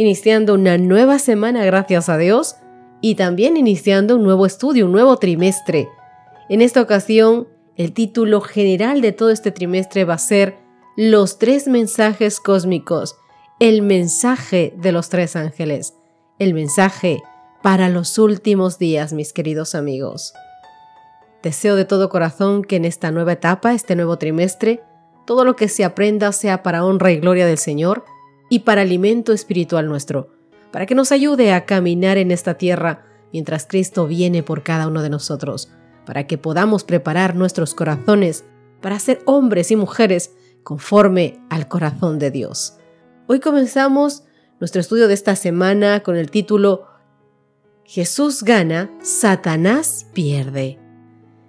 iniciando una nueva semana gracias a Dios y también iniciando un nuevo estudio, un nuevo trimestre. En esta ocasión, el título general de todo este trimestre va a ser Los tres mensajes cósmicos, el mensaje de los tres ángeles, el mensaje para los últimos días, mis queridos amigos. Deseo de todo corazón que en esta nueva etapa, este nuevo trimestre, todo lo que se aprenda sea para honra y gloria del Señor y para alimento espiritual nuestro, para que nos ayude a caminar en esta tierra mientras Cristo viene por cada uno de nosotros, para que podamos preparar nuestros corazones para ser hombres y mujeres conforme al corazón de Dios. Hoy comenzamos nuestro estudio de esta semana con el título Jesús gana, Satanás pierde.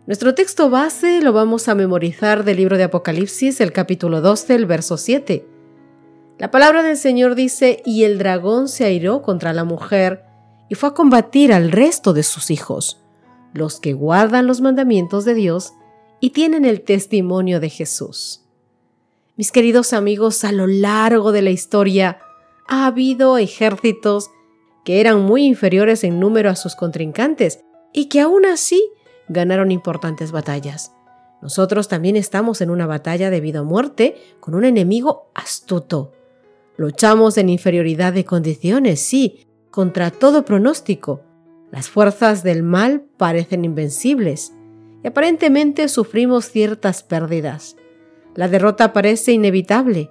Nuestro texto base lo vamos a memorizar del libro de Apocalipsis, el capítulo 12, el verso 7. La palabra del Señor dice, y el dragón se airó contra la mujer y fue a combatir al resto de sus hijos, los que guardan los mandamientos de Dios y tienen el testimonio de Jesús. Mis queridos amigos, a lo largo de la historia ha habido ejércitos que eran muy inferiores en número a sus contrincantes y que aún así ganaron importantes batallas. Nosotros también estamos en una batalla de vida o muerte con un enemigo astuto. Luchamos en inferioridad de condiciones, sí, contra todo pronóstico. Las fuerzas del mal parecen invencibles y aparentemente sufrimos ciertas pérdidas. La derrota parece inevitable.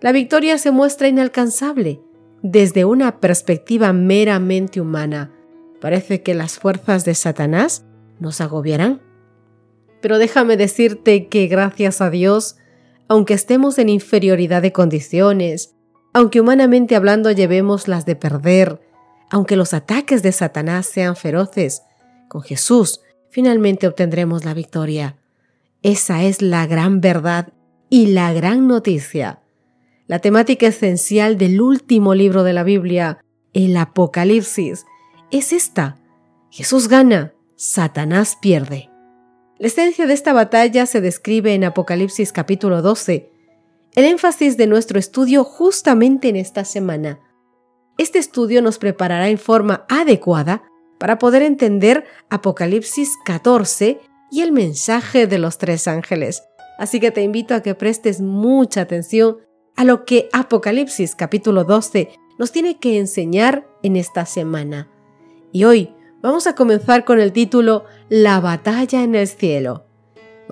La victoria se muestra inalcanzable. Desde una perspectiva meramente humana, parece que las fuerzas de Satanás nos agobiarán. Pero déjame decirte que gracias a Dios, aunque estemos en inferioridad de condiciones, aunque humanamente hablando llevemos las de perder, aunque los ataques de Satanás sean feroces, con Jesús finalmente obtendremos la victoria. Esa es la gran verdad y la gran noticia. La temática esencial del último libro de la Biblia, el Apocalipsis, es esta. Jesús gana, Satanás pierde. La esencia de esta batalla se describe en Apocalipsis capítulo 12, el énfasis de nuestro estudio justamente en esta semana. Este estudio nos preparará en forma adecuada para poder entender Apocalipsis 14 y el mensaje de los tres ángeles. Así que te invito a que prestes mucha atención a lo que Apocalipsis capítulo 12 nos tiene que enseñar en esta semana. Y hoy Vamos a comenzar con el título La batalla en el cielo.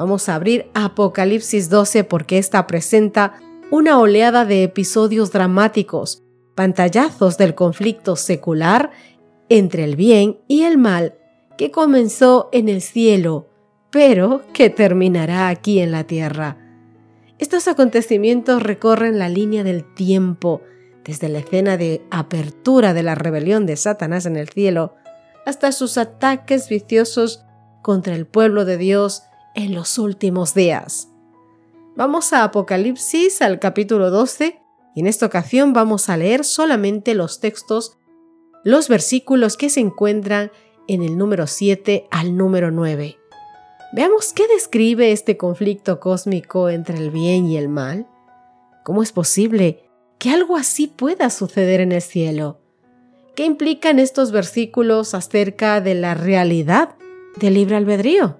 Vamos a abrir Apocalipsis 12 porque esta presenta una oleada de episodios dramáticos, pantallazos del conflicto secular entre el bien y el mal que comenzó en el cielo, pero que terminará aquí en la tierra. Estos acontecimientos recorren la línea del tiempo, desde la escena de apertura de la rebelión de Satanás en el cielo, hasta sus ataques viciosos contra el pueblo de Dios en los últimos días. Vamos a Apocalipsis al capítulo 12 y en esta ocasión vamos a leer solamente los textos, los versículos que se encuentran en el número 7 al número 9. Veamos qué describe este conflicto cósmico entre el bien y el mal. ¿Cómo es posible que algo así pueda suceder en el cielo? ¿Qué implican estos versículos acerca de la realidad del libre albedrío?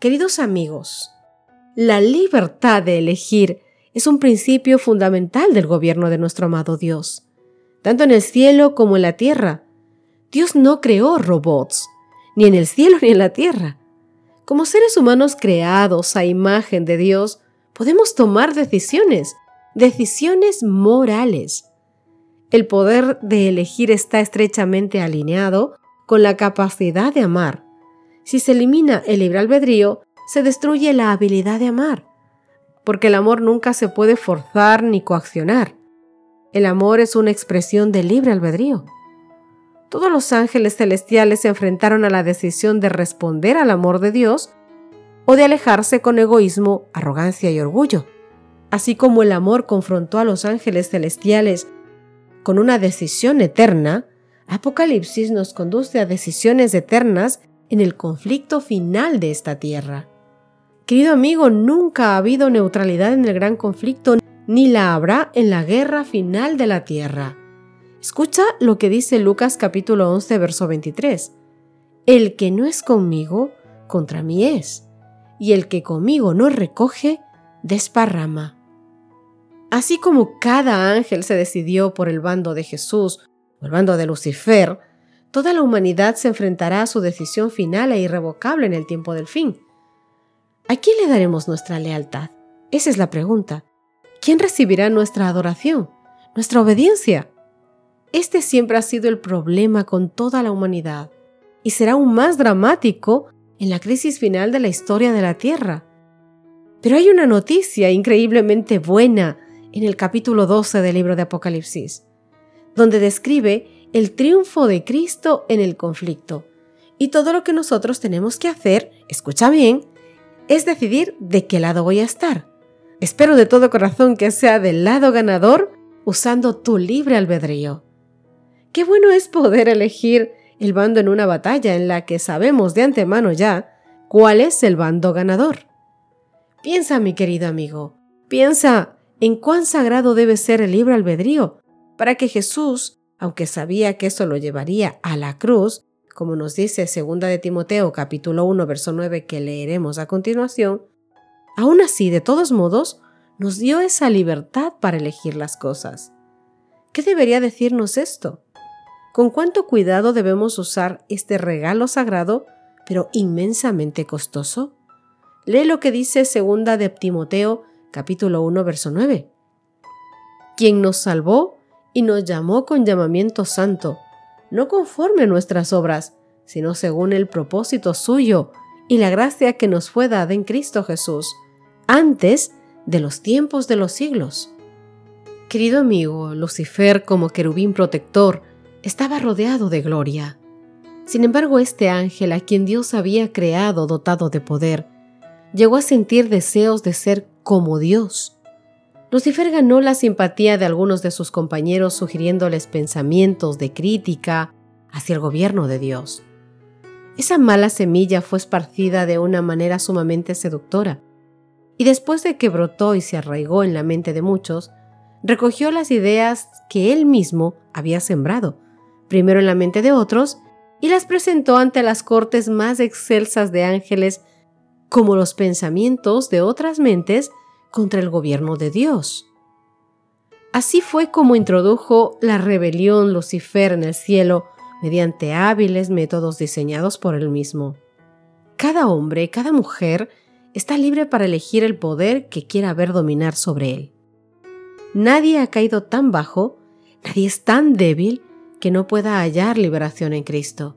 Queridos amigos, la libertad de elegir es un principio fundamental del gobierno de nuestro amado Dios, tanto en el cielo como en la tierra. Dios no creó robots, ni en el cielo ni en la tierra. Como seres humanos creados a imagen de Dios, podemos tomar decisiones, decisiones morales. El poder de elegir está estrechamente alineado con la capacidad de amar. Si se elimina el libre albedrío, se destruye la habilidad de amar, porque el amor nunca se puede forzar ni coaccionar. El amor es una expresión del libre albedrío. Todos los ángeles celestiales se enfrentaron a la decisión de responder al amor de Dios o de alejarse con egoísmo, arrogancia y orgullo. Así como el amor confrontó a los ángeles celestiales con una decisión eterna, Apocalipsis nos conduce a decisiones eternas en el conflicto final de esta tierra. Querido amigo, nunca ha habido neutralidad en el gran conflicto, ni la habrá en la guerra final de la tierra. Escucha lo que dice Lucas capítulo 11, verso 23. El que no es conmigo, contra mí es, y el que conmigo no recoge, desparrama. Así como cada ángel se decidió por el bando de Jesús o el bando de Lucifer, toda la humanidad se enfrentará a su decisión final e irrevocable en el tiempo del fin. ¿A quién le daremos nuestra lealtad? Esa es la pregunta. ¿Quién recibirá nuestra adoración, nuestra obediencia? Este siempre ha sido el problema con toda la humanidad y será aún más dramático en la crisis final de la historia de la Tierra. Pero hay una noticia increíblemente buena en el capítulo 12 del libro de Apocalipsis donde describe el triunfo de Cristo en el conflicto. Y todo lo que nosotros tenemos que hacer, escucha bien, es decidir de qué lado voy a estar. Espero de todo corazón que sea del lado ganador usando tu libre albedrío. Qué bueno es poder elegir el bando en una batalla en la que sabemos de antemano ya cuál es el bando ganador. Piensa, mi querido amigo, piensa en cuán sagrado debe ser el libre albedrío para que Jesús, aunque sabía que eso lo llevaría a la cruz, como nos dice 2 de Timoteo capítulo 1 verso 9 que leeremos a continuación, aún así, de todos modos, nos dio esa libertad para elegir las cosas. ¿Qué debería decirnos esto? ¿Con cuánto cuidado debemos usar este regalo sagrado, pero inmensamente costoso? Lee lo que dice 2 de Timoteo capítulo 1 verso 9. Quien nos salvó y nos llamó con llamamiento santo, no conforme a nuestras obras, sino según el propósito suyo y la gracia que nos fue dada en Cristo Jesús, antes de los tiempos de los siglos. Querido amigo, Lucifer como querubín protector estaba rodeado de gloria. Sin embargo, este ángel a quien Dios había creado dotado de poder, llegó a sentir deseos de ser como Dios Lucifer ganó la simpatía de algunos de sus compañeros sugiriéndoles pensamientos de crítica hacia el gobierno de Dios. Esa mala semilla fue esparcida de una manera sumamente seductora, y después de que brotó y se arraigó en la mente de muchos, recogió las ideas que él mismo había sembrado, primero en la mente de otros, y las presentó ante las cortes más excelsas de ángeles como los pensamientos de otras mentes contra el gobierno de Dios. Así fue como introdujo la rebelión Lucifer en el cielo mediante hábiles métodos diseñados por él mismo. Cada hombre, cada mujer, está libre para elegir el poder que quiera ver dominar sobre él. Nadie ha caído tan bajo, nadie es tan débil que no pueda hallar liberación en Cristo.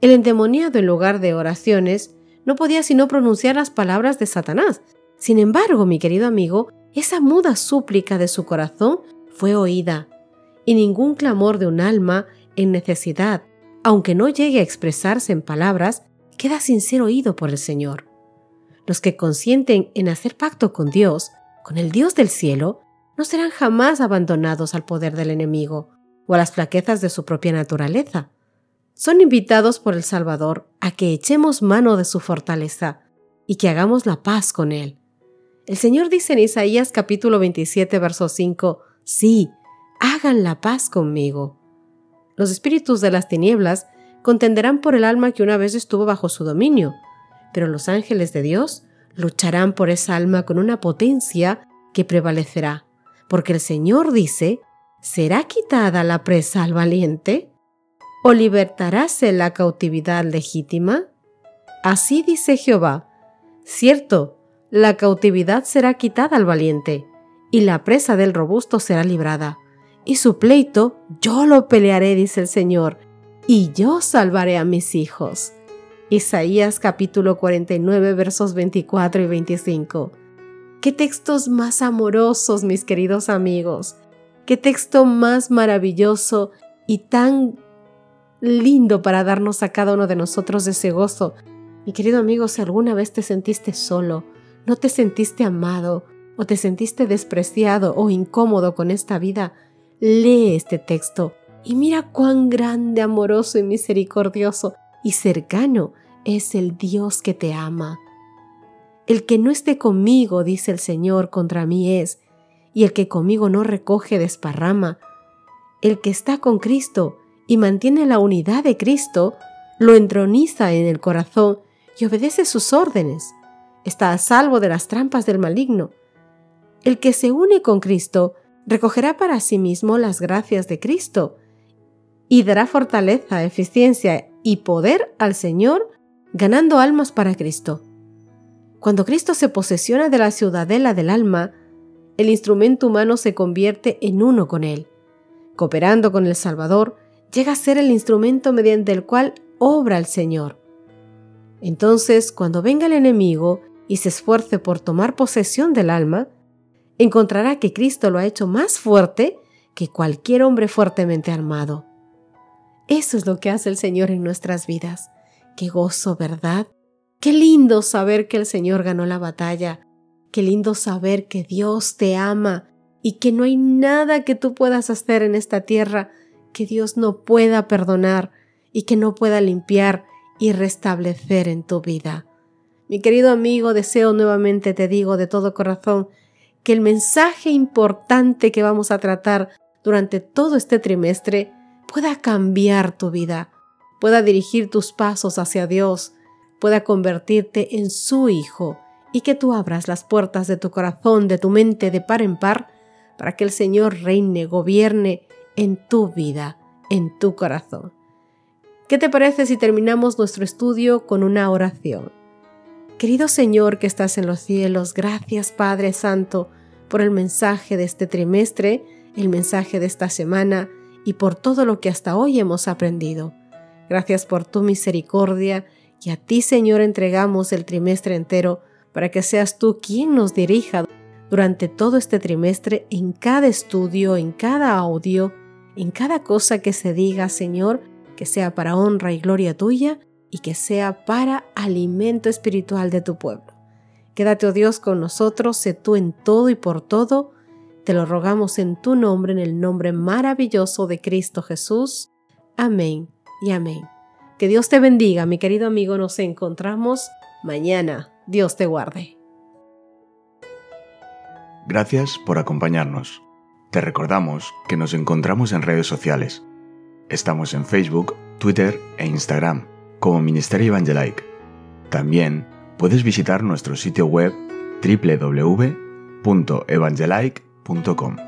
El endemoniado en lugar de oraciones no podía sino pronunciar las palabras de Satanás, sin embargo, mi querido amigo, esa muda súplica de su corazón fue oída, y ningún clamor de un alma en necesidad, aunque no llegue a expresarse en palabras, queda sin ser oído por el Señor. Los que consienten en hacer pacto con Dios, con el Dios del cielo, no serán jamás abandonados al poder del enemigo o a las flaquezas de su propia naturaleza. Son invitados por el Salvador a que echemos mano de su fortaleza y que hagamos la paz con Él. El Señor dice en Isaías capítulo 27, verso 5, Sí, hagan la paz conmigo. Los espíritus de las tinieblas contenderán por el alma que una vez estuvo bajo su dominio, pero los ángeles de Dios lucharán por esa alma con una potencia que prevalecerá, porque el Señor dice, ¿será quitada la presa al valiente? ¿O libertaráse la cautividad legítima? Así dice Jehová, cierto, la cautividad será quitada al valiente, y la presa del robusto será librada, y su pleito yo lo pelearé, dice el Señor, y yo salvaré a mis hijos. Isaías capítulo 49 versos 24 y 25. Qué textos más amorosos, mis queridos amigos. Qué texto más maravilloso y tan lindo para darnos a cada uno de nosotros ese gozo. Mi querido amigo, si alguna vez te sentiste solo, no te sentiste amado, o te sentiste despreciado o incómodo con esta vida, lee este texto y mira cuán grande, amoroso y misericordioso y cercano es el Dios que te ama. El que no esté conmigo, dice el Señor, contra mí es, y el que conmigo no recoge desparrama. El que está con Cristo y mantiene la unidad de Cristo, lo entroniza en el corazón y obedece sus órdenes. Está a salvo de las trampas del maligno. El que se une con Cristo recogerá para sí mismo las gracias de Cristo y dará fortaleza, eficiencia y poder al Señor ganando almas para Cristo. Cuando Cristo se posesiona de la ciudadela del alma, el instrumento humano se convierte en uno con Él. Cooperando con el Salvador, llega a ser el instrumento mediante el cual obra el Señor. Entonces, cuando venga el enemigo y se esfuerce por tomar posesión del alma, encontrará que Cristo lo ha hecho más fuerte que cualquier hombre fuertemente armado. Eso es lo que hace el Señor en nuestras vidas. Qué gozo, ¿verdad? Qué lindo saber que el Señor ganó la batalla. Qué lindo saber que Dios te ama y que no hay nada que tú puedas hacer en esta tierra que Dios no pueda perdonar y que no pueda limpiar y restablecer en tu vida. Mi querido amigo, deseo nuevamente, te digo de todo corazón, que el mensaje importante que vamos a tratar durante todo este trimestre pueda cambiar tu vida, pueda dirigir tus pasos hacia Dios, pueda convertirte en su hijo y que tú abras las puertas de tu corazón, de tu mente de par en par, para que el Señor reine, gobierne en tu vida, en tu corazón. ¿Qué te parece si terminamos nuestro estudio con una oración? Querido Señor que estás en los cielos, gracias Padre Santo por el mensaje de este trimestre, el mensaje de esta semana y por todo lo que hasta hoy hemos aprendido. Gracias por tu misericordia y a ti Señor entregamos el trimestre entero para que seas tú quien nos dirija durante todo este trimestre en cada estudio, en cada audio, en cada cosa que se diga Señor, que sea para honra y gloria tuya y que sea para alimento espiritual de tu pueblo. Quédate, oh Dios, con nosotros, sé tú en todo y por todo. Te lo rogamos en tu nombre, en el nombre maravilloso de Cristo Jesús. Amén y amén. Que Dios te bendiga, mi querido amigo. Nos encontramos mañana. Dios te guarde. Gracias por acompañarnos. Te recordamos que nos encontramos en redes sociales. Estamos en Facebook, Twitter e Instagram como Ministerio Evangelike. También puedes visitar nuestro sitio web www.evangelike.com.